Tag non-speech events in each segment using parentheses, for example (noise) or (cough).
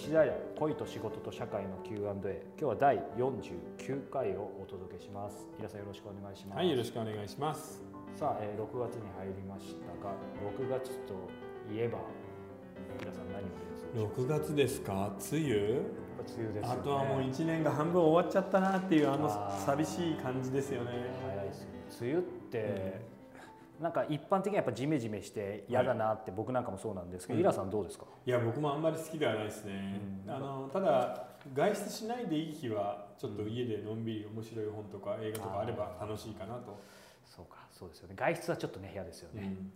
ちは早川洋平恋と仕事と社会の Q&A 今日は第49回をお届けします。皆さんよろしくお願いします。はい、よろしくお願いします。さあ、えー、6月に入りましたが6月といえば皆さん何を連想します6月ですか、梅雨？梅雨ですよね。あとはもう1年が半分終わっちゃったなっていうあの寂しい感じですよね。早いですよね。梅雨って、なんか一般的にはやっぱジメジメして嫌だなって僕なんかもそうなんですけど、うん。イラさんどうですか？いや、僕もあんまり好きではないですね。うん。あのただ外出しないでいい日はちょっと家でのんびり面白い本とか映画とかあれば楽しいかなと。そうかそうですよね。外出はちょっとね嫌ですよね、うん。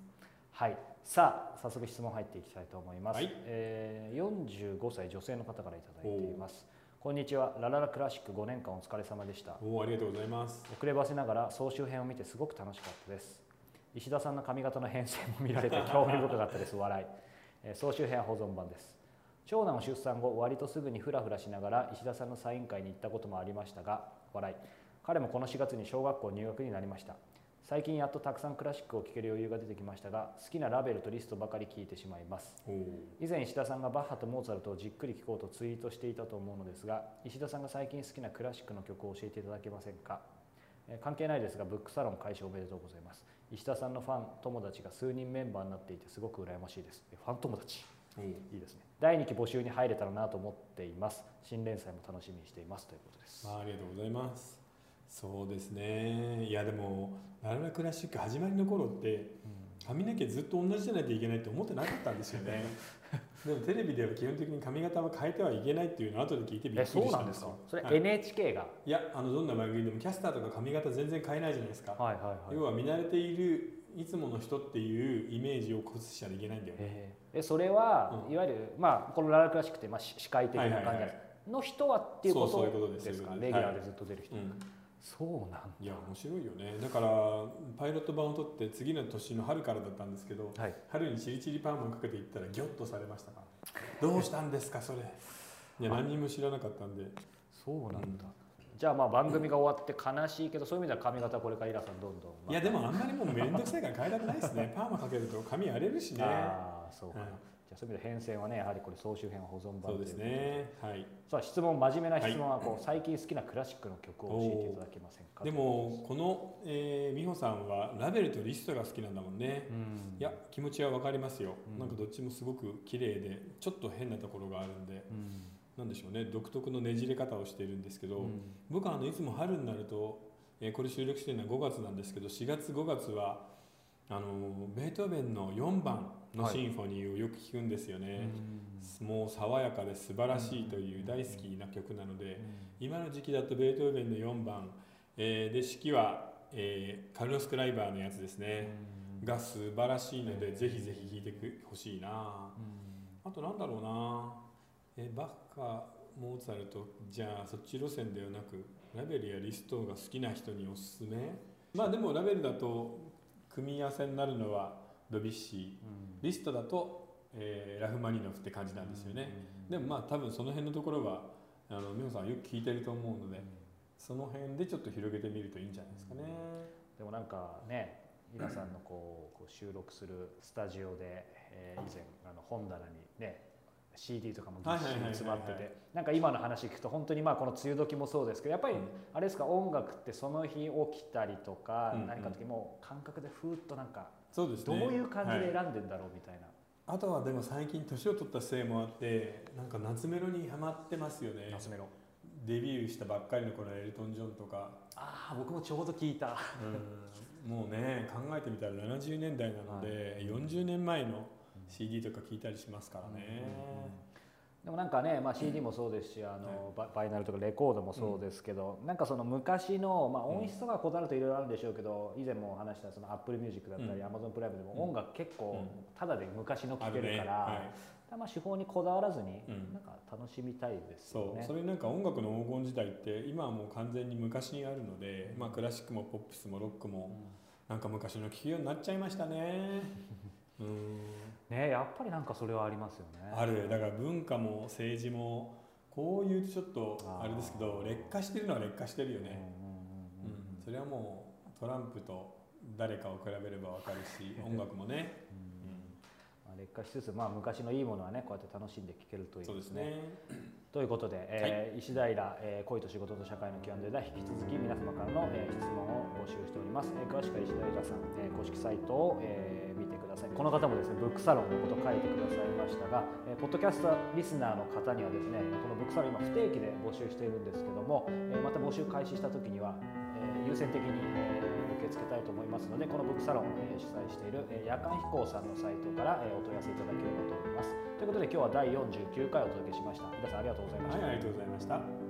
はい、さあ早速質問入っていきたいと思います、はい。えー45歳女性の方からいただいています。こんにちは。ラララクラシック5年間お疲れ様でした。おお、ありがとうございます。遅ればせながら総集編を見てすごく楽しかったです石田さんの髪型の変遷も見られて興味深かったです笑い、えー総集編は保存版です。長男を出産後割とすぐにフラフラしながら石田さんのサイン会に行ったこともありましたが笑い。彼もこの4月に小学校入学になりました。最近やっとたくさんクラシックを聴ける余裕が出てきましたが好きなラベルとリストばかり聞いてしまいます。以前石田さんがバッハとモーツァルトをじっくり聴こうとツイートしていたと思うのですが石田さんが最近好きなクラシックの曲を教えていただけませんか？えー関係ないですがブックサロン開始おめでとうございます石田さんのファン友達が数人メンバーになっていてすごく羨ましいですえファン友達。いいですね第2期募集に入れたらなと思っています新連載も楽しみにしていますということですまあ、ありがとうございます。そうですね。いやでもラララクラシック始まりの頃って髪の毛ずっと同じじゃないといけないって思ってなかったんですよね。(laughs) でもテレビでは基本的に髪型は変えてはいけないっていうのを後で聞いてびっくえりそうなんでかしたんですすよ。それはい NHK が？いやあのどんな番組でもキャスターとか髪型全然変えないじゃないですか。はいはいはい。要は見慣れているいつもの人っていうイメージを崩しちゃいけないんだよね。えそれは、うん。いわゆるまあこのララクラシックってまあし司会的な感じじゃないですか、の人はっていうこそうそういうこととです。かレギュラーでずっと出る人、うんそうなんだ。いや面白いよね。だからパイロット版を取って次の年の春からだったんですけどはい。春にチリチリパーマをかけていったらギョッとされましたから。どうしたんですかそれ。いや何にも知らなかったんで。そうなんだ、じゃあまあ番組が終わって悲しいけどそういう意味では髪型はこれからイラさんどんどん、まあ。いやでもあんまりもう面倒くさいから変えたくないですね。パーマかけると髪荒れるしね。ああそうか。な、はいじゃあそういう意味で変遷はねやはりこれ総集編は保存版で。すね。はい。さあ質問真面目な質問はこう、最近好きなクラシックの曲を教えていただけませんか？でもこの、えー美穂さんはラベルとリストが好きなんだもんね。うん。いや気持ちは分かりますよ、うん。なんかどっちもすごく綺麗でちょっと変なところがあるんで。うん。なんでしょうね。独特のねじれ方をしているんですけど、うん。僕はあのいつも春になると、えーこれ収録しているのは5月なんですけど4月5月はあのベートーベンの4番のシンフォニーをよく聞くんですよね、もう爽やかで素晴らしいという大好きな曲なので、今の時期だとベートーベンの4番、えーで指揮は、えーカルロス・クライバーのやつですね、が素晴らしいので、ぜひぜひ聴いてほしいな。あとなんだろうな。えバッハモーツァルトじゃあそっち路線ではなくラベルやリストが好きな人におすすめ？まあでもラベルだと組み合わせになるのはドビュッシー。リストだと、えーラフマニノフって感じなんですよね、でもまあ多分その辺のところはあの美穂さんよく聞いてると思うのでその辺でちょっと広げてみるといいんじゃないですかね、でもなんかねイラさんのこうこう収録するスタジオで、えー以前あの本棚にね CD とかもぎっしり詰まってて。なんか今の話聞くと本当にまあこの梅雨時もそうですけどやっぱりうん。あれですか音楽ってその日起きたりとかうんうん。何かの時もう感覚でふーっとなんかそうですね。どういう感じではい。選んでんだろうみたいな。あとはでも最近年を取ったせいもあってなんか夏メロにハマってますよね。夏メロ。デビューしたばっかりの頃のエルトン・ジョンとか。ああ僕もちょうど聞いた。もうね考えてみたら70年代なので、40年前の CD とか聞いたりしますからね、でもなんかね、まあ、CD もそうですしあの、ババイナルとかレコードもそうですけど、なんかその昔の、まあ、音質とかこだわるといろいろあるんでしょうけど、以前もお話したその Apple Music だったり、うん。Amazon プライムでもうん。音楽結構うん。ただで昔の聴けるから、はい、まあ手法にこだわらずに、うん。なんか楽しみたいですよね。そう。それなんか音楽の黄金時代って今はもう完全に昔にあるので、まあ、クラシックもポップスもロックもなんか昔の聴くようになっちゃいましたね。うんねやっぱりなんかそれはありますよね。ある。だから文化も政治もこういうちょっとあれですけど劣化してるのは劣化してるようんね、うんうんうん、それはもうトランプと誰かを比べればわかるし (laughs) 音楽もね、うん。まああ、劣化しつつ、まあ、昔のいいものはねこうやって楽しんで聴けるという。そうですね。ということで、えー石平、えー恋と仕事と社会の Q&A では引き続き皆様からの、えー質問を募集しております、えー詳しくは石平さん、えー公式サイトを、えーださい。この方もですねブックサロンのこと書いてくださいましたが、えーポッドキャストリスナーの方にはですねこのブックサロン今不定期で募集しているんですけども、えーまた募集開始した時には、えー優先的に、え受け付けたいと思いますのでこのブックサロンを、え主催している、え夜間飛行さんのサイトから、えお問い合わせいただければと思います。ということで今日は第49回お届けしました。皆さんありがとうございました、はいありがとうございました。